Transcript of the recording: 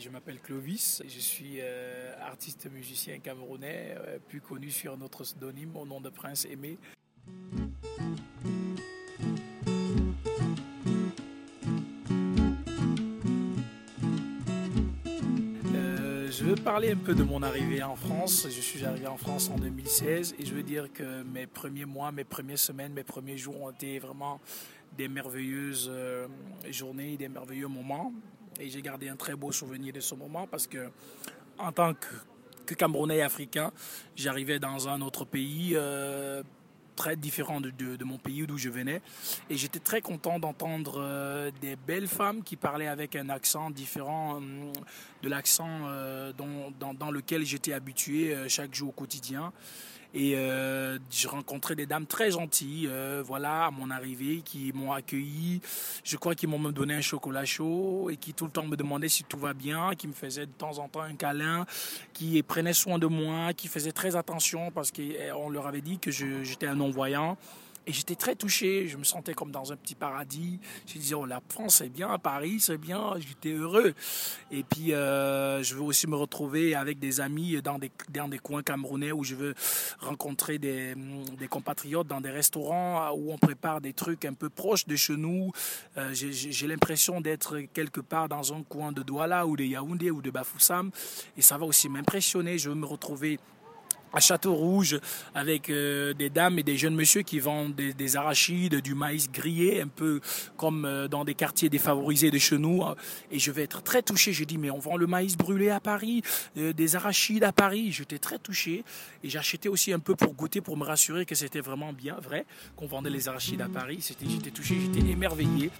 Je m'appelle Clovis, je suis euh, artiste musicien camerounais, euh, plus connu sur notre pseudonyme au nom de Prince Aimé. Euh, je veux parler un peu de mon arrivée en France. Je suis arrivé en France en 2016 et je veux dire que mes premiers mois, mes premières semaines, mes premiers jours ont été vraiment des merveilleuses journées, des merveilleux moments. Et j'ai gardé un très beau souvenir de ce moment parce que, en tant que, Camerounais Africain, j'arrivais dans un autre pays euh, très différent de, mon pays d'où je venais. Et j'étais très content d'entendre euh, des belles femmes qui parlaient avec un accent différent euh, de l'accent dans, dans lequel j'étais habitué chaque jour au quotidien. Et euh, j'ai rencontré des dames très gentilles, euh, voilà, à mon arrivée, qui m'ont accueilli. Je crois qu'ils m'ont même donné un chocolat chaud et qui tout le temps me demandaient si tout va bien, qui me faisaient de temps en temps un câlin, qui prenaient soin de moi, qui faisaient très attention parce qu'on leur avait dit que j'étais un non-voyant. Et j'étais très touché, je me sentais comme dans un petit paradis. Je disais, oh, la France c'est bien, Paris c'est bien, j'étais heureux. Et puis, euh, je veux aussi me retrouver avec des amis dans des, dans des coins camerounais où je veux rencontrer des, des compatriotes dans des restaurants où on prépare des trucs un peu proches de chez nous. Euh, j'ai l'impression d'être quelque part dans un coin de Douala ou de Yaoundé ou de Bafoussam. Et ça va aussi m'impressionner. Je veux me retrouver à Château Rouge avec euh, des dames et des jeunes messieurs qui vendent des, des arachides, du maïs grillé, un peu comme euh, dans des quartiers défavorisés de chez nous. Et je vais être très touché. J'ai dit, mais on vend le maïs brûlé à Paris, euh, des arachides à Paris. J'étais très touché. Et acheté aussi un peu pour goûter, pour me rassurer que c'était vraiment bien vrai, qu'on vendait les arachides à Paris. J'étais touché, j'étais émerveillé.